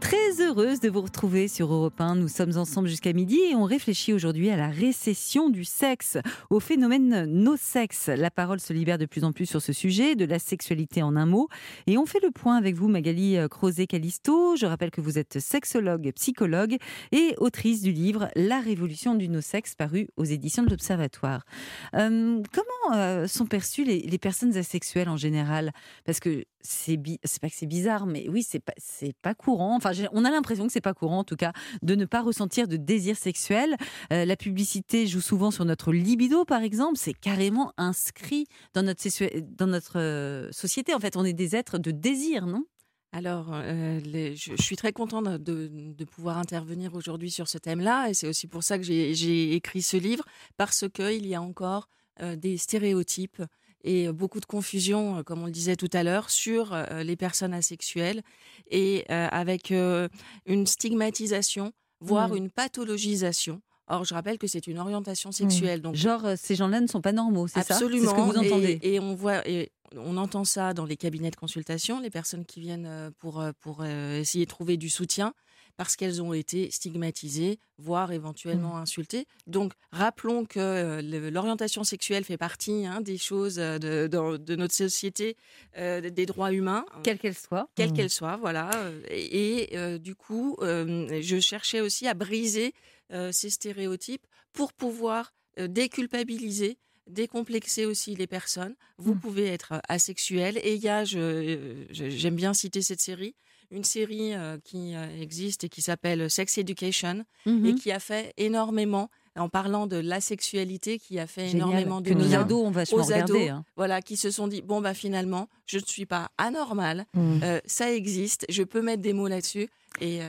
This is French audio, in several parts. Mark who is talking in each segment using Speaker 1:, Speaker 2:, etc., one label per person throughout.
Speaker 1: Très heureuse de vous retrouver sur Europe 1. Nous sommes ensemble jusqu'à midi et on réfléchit aujourd'hui à la récession du sexe, au phénomène no sexe. La parole se libère de plus en plus sur ce sujet, de la sexualité en un mot. Et on fait le point avec vous, Magali Crozet-Calisto. Je rappelle que vous êtes sexologue, psychologue et autrice du livre La révolution du no sexe, paru aux éditions de l'Observatoire. Euh, comment euh, sont perçues les, les, personnes asexuelles en général? Parce que c'est pas que c'est bizarre, mais oui, c'est pas, pas courant. Enfin, on a l'impression que c'est pas courant, en tout cas, de ne pas ressentir de désir sexuel. Euh, la publicité joue souvent sur notre libido, par exemple. C'est carrément inscrit dans notre, euh, société. En fait, on est des êtres de désir, non?
Speaker 2: Alors, euh, je, suis très contente de, de pouvoir intervenir aujourd'hui sur ce thème-là, et c'est aussi pour ça que j'ai écrit ce livre, parce qu'il y a encore des stéréotypes et beaucoup de confusion, euh, comme on le disait tout à l'heure, sur euh, les personnes asexuelles et euh, avec une stigmatisation, voire mmh. une pathologisation. Or, je rappelle que c'est une orientation mmh. sexuelle. Donc,
Speaker 1: genre, ces gens-là ne sont pas normaux, c'est ça?
Speaker 2: Absolument.
Speaker 1: C'est ce que vous entendez.
Speaker 2: Et, on voit, et on entend ça dans les cabinets de consultation, les personnes qui viennent pour pour essayer de trouver du soutien parce qu'elles ont été stigmatisées, voire éventuellement mmh. insultées. Donc, rappelons que euh, l'orientation sexuelle fait partie hein, des choses euh, de, notre société, euh, des droits humains.
Speaker 1: Quelle qu'elle soit.
Speaker 2: Quelle mmh. qu'elle soit, voilà. Et, du coup, je cherchais aussi à briser ces stéréotypes pour pouvoir déculpabiliser décomplexer aussi les personnes. Vous mmh. pouvez être asexuel. Et il y a, j'aime bien citer cette série, une série euh, qui euh, existe et qui s'appelle Sex Education et mhm. qui a fait énormément en parlant de la sexualité qui a fait énormément de
Speaker 1: que ados ont vachement
Speaker 2: aux
Speaker 1: ados, hein.
Speaker 2: voilà, qui se sont dit bon bah finalement je ne suis pas anormal, mhm. euh, ça existe, je peux mettre des mots là-dessus et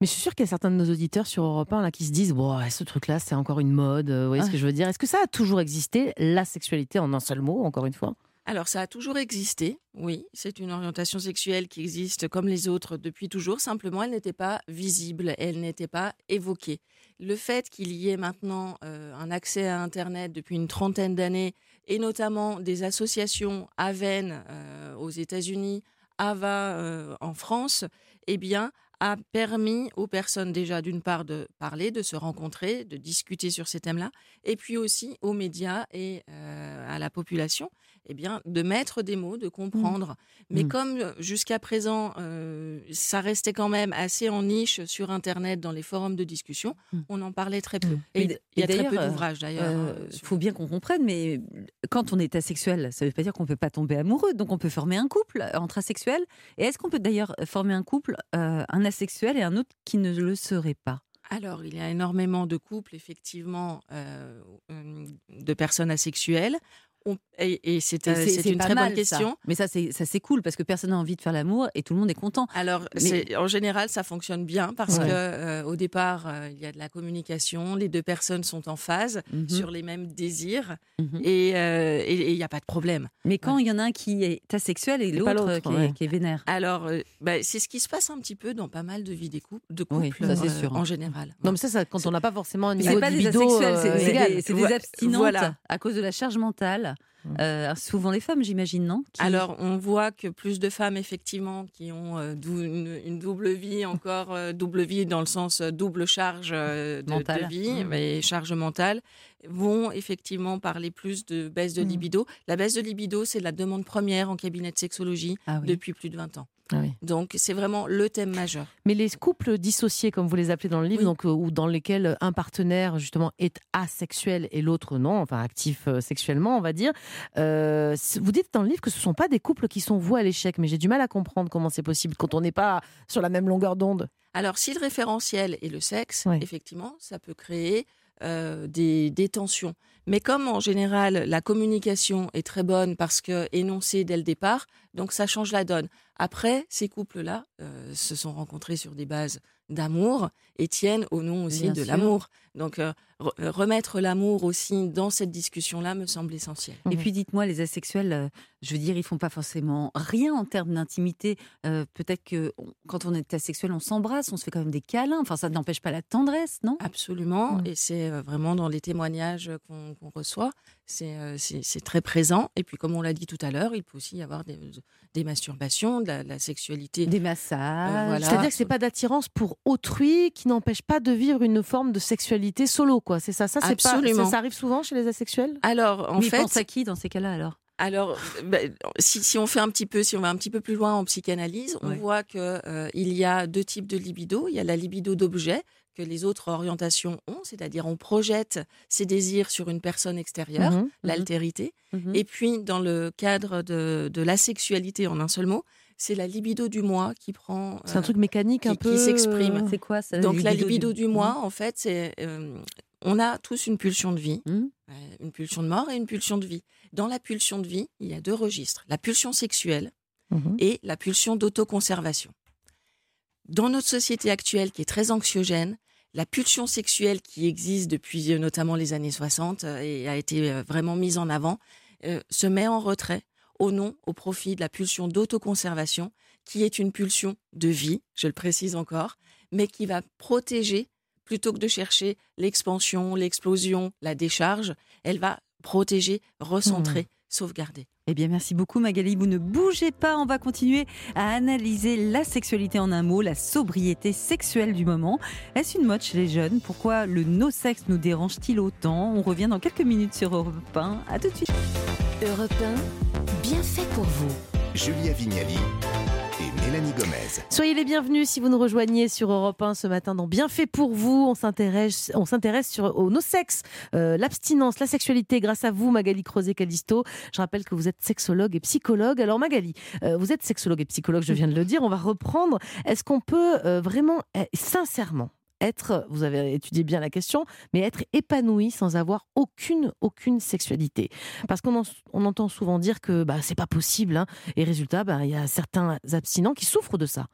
Speaker 3: mais je suis sûre qu'il y a certains de nos auditeurs sur Europe 1 là, qui se disent bon, ce truc-là, c'est encore une mode. Vous voyez ce ah. que je veux dire Est-ce que ça a toujours existé, la sexualité en un seul mot, encore une fois?
Speaker 2: Alors ça a toujours existé, oui, c'est une orientation sexuelle qui existe comme les autres depuis toujours, simplement elle n'était pas visible, elle n'était pas évoquée. Le fait qu'il y ait maintenant euh, un accès à Internet depuis une trentaine d'années, et notamment des associations AVEN euh, aux États-Unis, AVA euh, en France, eh bien, a permis aux personnes déjà d'une part de parler, de se rencontrer, de discuter sur ces thèmes-là, et puis aussi aux médias et à la population, eh bien, de mettre des mots, de mmh. comprendre. Mais mmh. comme euh, jusqu'à présent, euh, ça restait quand même assez en niche sur Internet, dans les forums de discussion, mmh. on en parlait très peu. Et il y a très peu d'ouvrages d'ailleurs.
Speaker 1: Il euh, faut bien qu'on comprenne, mais quand on est asexuel, ça ne veut pas dire qu'on ne peut pas tomber amoureux. Donc on peut former un couple entre asexuels. Et est-ce qu'on peut d'ailleurs former un couple, un asexuel et un autre qui ne le serait pas?
Speaker 2: Alors, il y a énormément de couples, effectivement, de personnes asexuelles et, c'est une très bonne question.
Speaker 1: Mais ça, c'est cool parce que personne n'a envie de faire l'amour et tout le monde est content.
Speaker 2: Alors, en général, ça fonctionne bien parce que euh, au départ, euh, il y a de la communication, les deux personnes sont en phase mhm. sur les mêmes désirs euh, et il n'y a pas de problème.
Speaker 1: Mais quand il y en a un qui est asexuel et l'autre qui, est vénère
Speaker 2: Alors, bah, c'est ce qui se passe un petit peu dans pas mal de vies des couples, de couples sûr, en général.
Speaker 3: Non, mais ça, quand on n'a pas forcément un
Speaker 1: niveau
Speaker 3: de
Speaker 1: pas des asexuels, c'est des, des abstinentes à cause de la charge mentale. Mmh. Euh, souvent les femmes, j'imagine, non?
Speaker 2: Alors, on voit que plus de femmes, effectivement, qui ont euh, une, double vie, encore euh, double vie dans le sens double charge de, vie, mmh. et charge mentale, vont effectivement parler plus de baisse de mmh. libido. La baisse de libido, c'est la demande première en cabinet de sexologie ah depuis plus de 20 ans. Ah donc c'est vraiment le thème majeur.
Speaker 3: Mais les couples dissociés, comme vous les appelez dans le livre, donc, euh, ou dans lesquels un partenaire justement est asexuel et l'autre non, enfin actif euh, sexuellement, on va dire. Euh, vous dites dans le livre que ce ne sont pas des couples qui sont voués à l'échec, mais j'ai du mal à comprendre comment c'est possible quand on n'est pas sur la même longueur d'onde.
Speaker 2: Alors si le référentiel est le sexe, effectivement, ça peut créer des, des, tensions. Mais comme en général la communication est très bonne parce que énoncée dès le départ, donc ça change la donne. Après, ces couples-là euh, se sont rencontrés sur des bases d'amour et tiennent au nom aussi de l'amour. Donc euh, remettre l'amour aussi dans cette discussion-là me semble essentiel.
Speaker 1: Et puis dites-moi, les asexuels, euh, je veux dire, ils font pas forcément rien en termes d'intimité. Euh, peut-être que quand on est asexuel, on s'embrasse, on se fait quand même des câlins. Enfin, ça n'empêche pas la tendresse, non?
Speaker 2: Absolument.
Speaker 1: Mm.
Speaker 2: Et c'est euh, vraiment dans les témoignages qu'on reçoit, c'est euh, très présent. Et puis, comme on l'a dit tout à l'heure, il peut aussi y avoir des, des masturbations, de la, de la sexualité.
Speaker 1: Des massages.
Speaker 2: voilà.
Speaker 3: C'est-à-dire que c'est pas d'attirance pour autrui qui n'empêche pas de vivre une forme de sexualité solo, quoi. C'est ça. Ça, c'est pas.
Speaker 2: Absolument.
Speaker 3: Ça, ça arrive souvent chez les asexuels?
Speaker 2: Alors, en
Speaker 1: Mais
Speaker 2: fait,
Speaker 1: pensent à qui dans ces cas-là alors?
Speaker 2: Alors, ben, si, si on fait un petit peu, si on va un petit peu plus loin en psychanalyse, on
Speaker 1: Ouais.
Speaker 2: voit que euh, il y a deux types de libido. Il y a la libido d'objet que les autres orientations ont, c'est-à-dire on projette ses désirs sur une personne extérieure,
Speaker 3: Mhm.
Speaker 2: l'altérité.
Speaker 1: Mhm.
Speaker 2: Et puis, dans le cadre de, de la sexualité, en un seul mot, c'est la libido du moi qui prend.
Speaker 3: C'est un
Speaker 2: euh,
Speaker 3: truc mécanique un
Speaker 2: qui- qui
Speaker 3: peu.
Speaker 2: s'exprime.
Speaker 3: euh,
Speaker 1: C'est quoi ça
Speaker 2: donc la libido du
Speaker 1: Mhm.
Speaker 2: moi, en fait, c'est euh, on a tous une pulsion de vie, euh, une pulsion de mort et une pulsion de vie. Dans la pulsion de vie, il y a deux registres la pulsion sexuelle
Speaker 3: mhm.
Speaker 2: et la pulsion d'autoconservation. Dans notre société actuelle, qui est très anxiogène, la pulsion sexuelle qui existe depuis euh, notamment les années 60 euh, et a été euh, vraiment mise en avant, euh, se met en retrait au nom, au profit de la pulsion d'autoconservation, qui est une pulsion de vie, je le précise encore, mais qui va protéger, plutôt que de chercher l'expansion, l'explosion, la décharge, elle va protéger, recentrer, sauvegarder.
Speaker 1: Eh bien, merci beaucoup Magali. Vous ne bougez pas. On va continuer à analyser la sexualité en un mot, la sobriété sexuelle du moment. Est-ce une mode chez les jeunes? Pourquoi le no-sexe nous dérange-t-il autant? On revient dans quelques minutes sur Europe 1. À tout de suite.
Speaker 4: Europe 1, bien fait pour vous.
Speaker 5: Julia Vignali et Mélanie Gomez.
Speaker 3: Soyez les bienvenus si vous nous rejoignez sur Europe 1 ce matin dans Bien fait pour vous. On s'intéresse, sur au no sexe, euh, l'abstinence, la sexualité grâce à vous Magali Crozet Calisto. Je rappelle que vous êtes sexologue et psychologue. Alors Magali, euh, vous êtes sexologue et psychologue, je viens de le dire. On va reprendre. Est-ce qu'on peut euh, vraiment, sincèrement, être, vous avez étudié bien la question, mais être épanoui sans avoir aucune, aucune sexualité. Parce qu'on en- on entend souvent dire que bah, c'est pas possible, hein, et résultat, bah, il y a certains abstinents qui souffrent de ça.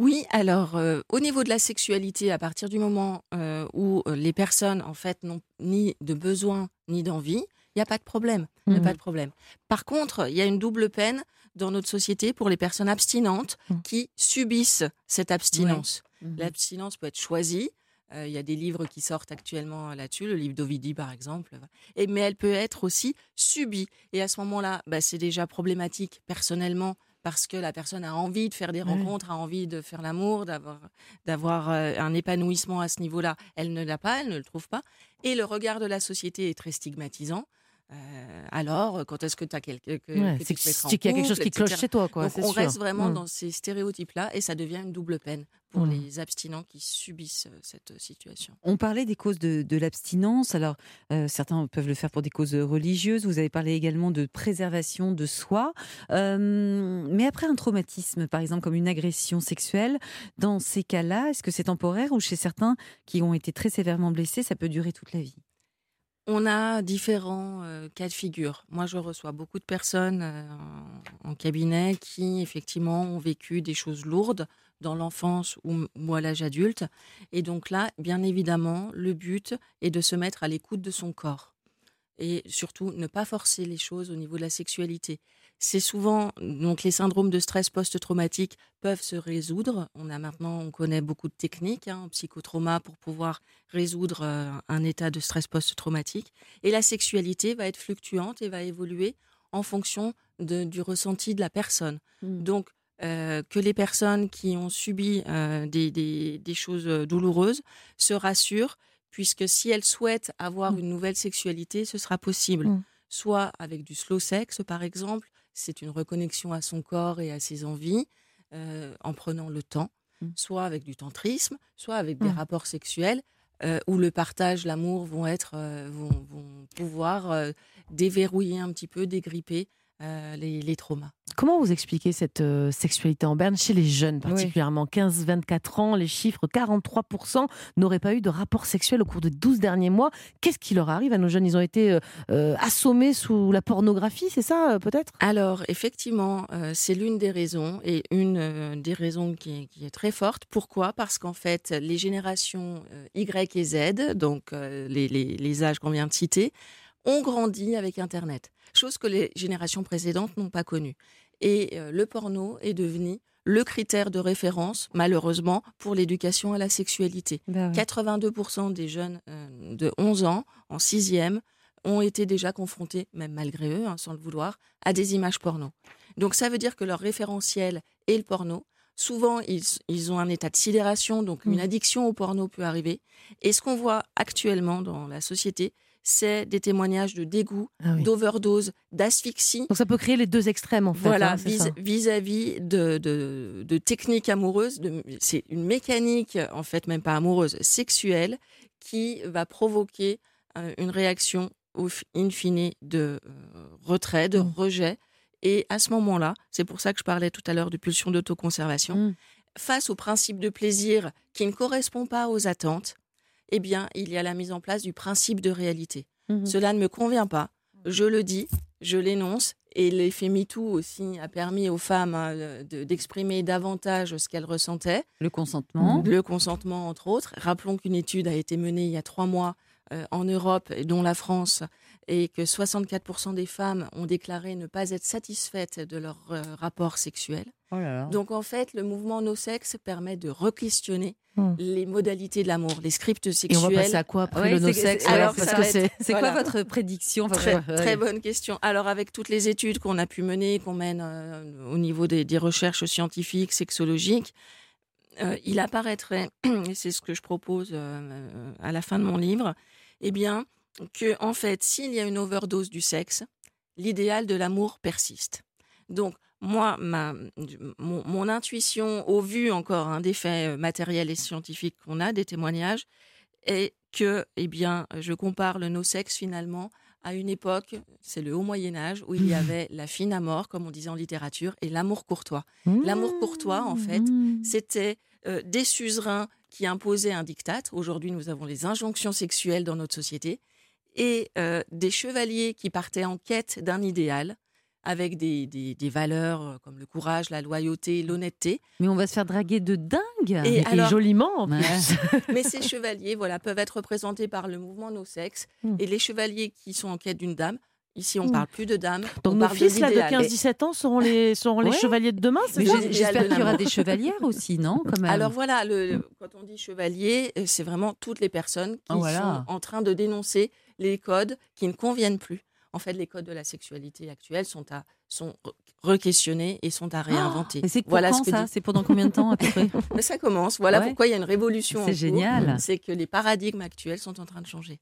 Speaker 2: Oui, alors euh, au niveau de la sexualité, à partir du moment euh, où euh, les personnes en fait n'ont ni de besoin ni d'envie, il n'y a pas de problème. Il n'y a pas de problème. Par contre, il y a une double peine dans notre société pour les personnes abstinentes
Speaker 3: Mhm.
Speaker 2: qui subissent cette abstinence.
Speaker 1: Mhm.
Speaker 2: L'abstinence peut être choisie. Euh, Il y a des livres qui sortent actuellement là-dessus, le livre d'Ovidi par exemple. Et, mais elle peut être aussi subie. Et à ce moment-là, bah, c'est déjà problématique personnellement parce que la personne a envie de faire des rencontres, a envie de faire l'amour, d'avoir, d'avoir euh, un épanouissement à ce niveau-là. Elle ne l'a pas, elle ne le trouve pas. Et le regard de la société est très stigmatisant. Euh, alors, quand est-ce que tu as quelque, que,
Speaker 3: Ouais,
Speaker 2: que
Speaker 3: c'est
Speaker 2: tu te mettras en
Speaker 3: c'est qu'il y a quelque chose qui cloche chez toi, quoi.
Speaker 2: Donc on
Speaker 3: sûr.
Speaker 2: reste vraiment
Speaker 3: Mm.
Speaker 2: dans ces stéréotypes-là et ça devient une double peine pour
Speaker 3: Mm.
Speaker 2: les abstinents qui subissent euh, cette situation.
Speaker 1: On parlait des causes de, de l'abstinence. Alors, euh, certains peuvent le faire pour des causes religieuses. Vous avez parlé également de préservation de soi. Euh, mais après un traumatisme, par exemple, comme une agression sexuelle, dans ces cas-là, est-ce que c'est temporaire ou chez certains qui ont été très sévèrement blessés, ça peut durer toute la vie?
Speaker 2: On a différents euh, cas de figure. Moi, je reçois beaucoup de personnes euh, en, cabinet qui, effectivement, ont vécu des choses lourdes dans l'enfance ou, ou à l'âge adulte. Et donc là, bien évidemment, le but est de se mettre à l'écoute de son corps. Et surtout, ne pas forcer les choses au niveau de la sexualité. C'est souvent, donc les syndromes de stress post-traumatique peuvent se résoudre. On a maintenant, on connaît beaucoup de techniques hein, en psychotrauma pour pouvoir résoudre euh, un état de stress post-traumatique. Et la sexualité va être fluctuante et va évoluer en fonction de- du ressenti de la personne. Donc, euh, que les personnes qui ont subi euh, des, des- des choses douloureuses se rassurent, puisque si elles souhaitent avoir
Speaker 3: Mm.
Speaker 2: une nouvelle sexualité, ce sera possible.
Speaker 3: Mm.
Speaker 2: Soit avec du slow sex, par exemple, c'est une reconnexion à son corps et à ses envies, euh, en prenant le temps,
Speaker 1: Mm.
Speaker 2: soit avec du tantrisme, soit avec des rapports sexuels euh, où le partage, l'amour vont être, euh, vont, vont pouvoir déverrouiller un petit peu, dégripper les, les traumas.
Speaker 3: Comment vous expliquez cette euh, sexualité en berne chez les jeunes particulièrement? 15-24 ans, les chiffres 43% n'auraient pas eu de rapport sexuel au cours des 12 derniers mois. Qu'est-ce qui leur arrive à nos jeunes? Ils ont été euh, euh, assommés sous la pornographie, c'est ça peut-être?
Speaker 2: Alors effectivement, c'est l'une des raisons et une des raisons qui est, très forte. Pourquoi? Parce qu'en fait, les générations Y et Z, donc les, les âges qu'on vient de citer, ont grandi avec Internet, chose que les générations précédentes n'ont pas connue. Et euh, le porno est devenu le critère de référence, malheureusement, pour l'éducation à la sexualité. 82% bah des jeunes euh, de 11 ans, en sixième, ont été déjà confrontés, même malgré eux, hein, sans le vouloir, à des images porno. Donc ça veut dire que leur référentiel est le porno. Souvent, ils, ont un état de sidération, donc une mmh. addiction au porno peut arriver. Et ce qu'on voit actuellement dans la société, c'est des témoignages de dégoût, ah d'overdose, d'asphyxie.
Speaker 3: Donc ça peut créer les deux extrêmes en fait.
Speaker 2: Voilà, hein, vis-à-vis de, de, techniques amoureuses. C'est une mécanique, en fait même pas amoureuse, sexuelle, qui va provoquer euh, une réaction au in fine de euh, retrait, de mmh. rejet. Et à ce moment-là, c'est pour ça que je parlais tout à l'heure de pulsion d'autoconservation, mmh. face au principe de plaisir qui ne correspond pas aux attentes, eh bien, il y a la mise en place du principe de réalité. Mmh Cela ne me convient pas. Je le dis, je l'énonce, et l'effet MeToo aussi a permis aux femmes hein, d'exprimer davantage ce qu'elles ressentaient.
Speaker 1: Le consentement.
Speaker 2: Le consentement, entre autres. Rappelons qu'une étude a été menée il y a trois mois euh, en Europe, dont la France, et que 64% des femmes ont déclaré ne pas être satisfaites de leur euh, rapport sexuel. Oh Donc en fait, le mouvement No Sex permet de re-questionner hmm. les modalités de l'amour, les scripts sexuels. Et on
Speaker 3: va passer à quoi après le No Sex
Speaker 1: C'est quoi votre prédiction
Speaker 2: très, bonne question. Alors avec toutes les études qu'on a pu mener, qu'on mène euh, au niveau des, recherches scientifiques, sexologiques, euh, il apparaîtrait, et c'est ce que je propose à la fin de mon livre, eh bien, que en fait, s'il y a une overdose du sexe, l'idéal de l'amour persiste. Donc, moi, ma, mon, intuition, au vu encore hein, des faits euh, matériels et scientifiques qu'on a, des témoignages, est que, eh bien, je compare le no-sexe finalement à une époque, c'est le haut Moyen Âge, où il y mmh. avait la fine à mort, comme on disait en littérature, et l'amour courtois. L'amour courtois, en fait, mmh. c'était euh, des suzerains qui imposaient un diktat. Aujourd'hui, nous avons les injonctions sexuelles dans notre société et euh, des chevaliers qui partaient en quête d'un idéal avec des, des, valeurs euh, comme le courage, la loyauté, l'honnêteté.
Speaker 1: Mais on va se faire draguer de dingue
Speaker 3: et, joliment en plus.
Speaker 2: Mais ces chevaliers voilà, peuvent être représentés par le mouvement No Sex hmm. et les chevaliers qui sont en quête d'une dame Ici, on ne hmm. parle plus de dames.
Speaker 3: Donc, nos fils là, de 15-17 ans seront les, seront les chevaliers de demain
Speaker 1: J'espère qu'il y aura des chevalières aussi, non
Speaker 2: Alors voilà, le, quand on dit chevalier, euh, c'est vraiment toutes les personnes qui oh, sont en train de dénoncer les codes qui ne conviennent plus. En fait, les codes de la sexualité actuelle sont à sont re-questionnés et sont à réinventer.
Speaker 1: Oh, c'est voilà ce que ça C'est pendant combien de temps à peu près?
Speaker 2: Mais ça commence. Voilà pourquoi il y a une révolution.
Speaker 1: C'est génial.
Speaker 2: C'est que les paradigmes actuels sont en train de changer.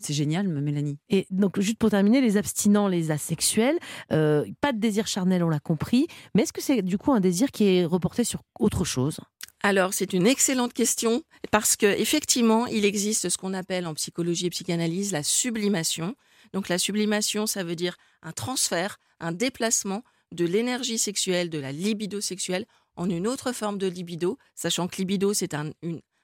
Speaker 1: C'est génial, Mélanie.
Speaker 3: Et donc, juste pour terminer, les abstinents, les asexuels, euh, pas de désir charnel, on l'a compris. Mais est-ce que c'est du coup un désir qui est reporté sur autre chose?
Speaker 2: Alors, c'est une excellente question parce que effectivement, il existe ce qu'on appelle en psychologie et psychanalyse la sublimation. Donc, la sublimation, ça veut dire un transfert, un déplacement de l'énergie sexuelle, de la libido sexuelle en une autre forme de libido, sachant que libido, c'est un,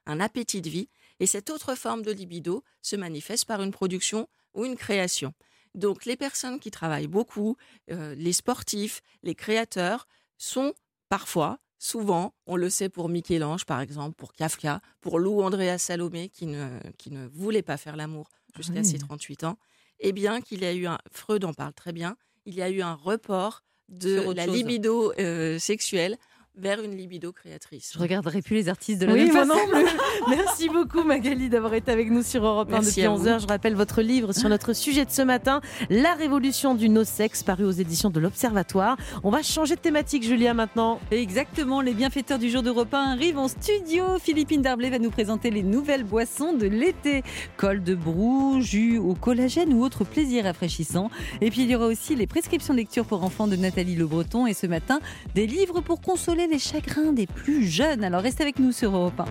Speaker 2: un appétit de vie. Et cette autre forme de libido se manifeste par une production ou une création. Donc les personnes qui travaillent beaucoup, euh, les sportifs, les créateurs, sont parfois, souvent, on le sait pour Michel-Ange par exemple, pour Kafka, pour Lou Andrea Salomé qui ne, qui ne voulait pas faire l'amour jusqu'à ses 38 ans, eh bien qu'il y a eu un, Freud en parle très bien, il y a eu un report de la libido euh, sexuelle vers une libido créatrice.
Speaker 1: Je regarderai plus les artistes de la oui, même façon.
Speaker 3: Merci beaucoup Magali d'avoir été avec nous sur Europe 1 depuis 11h. Je rappelle votre livre sur notre sujet de ce matin, La révolution du no-sex, paru aux éditions de l'Observatoire. On va changer de thématique, Julia, maintenant.
Speaker 1: Exactement, les bienfaiteurs du jour d'Europe 1 arrivent en studio. Philippine Darblay va nous présenter les nouvelles boissons de l'été. Col de brou, jus au collagène ou autre plaisir rafraîchissant. Et puis il y aura aussi les prescriptions de lecture pour enfants de Nathalie Le Breton. Et ce matin, des livres pour consoler les chagrins des plus jeunes. Alors restez avec nous sur Europe 1.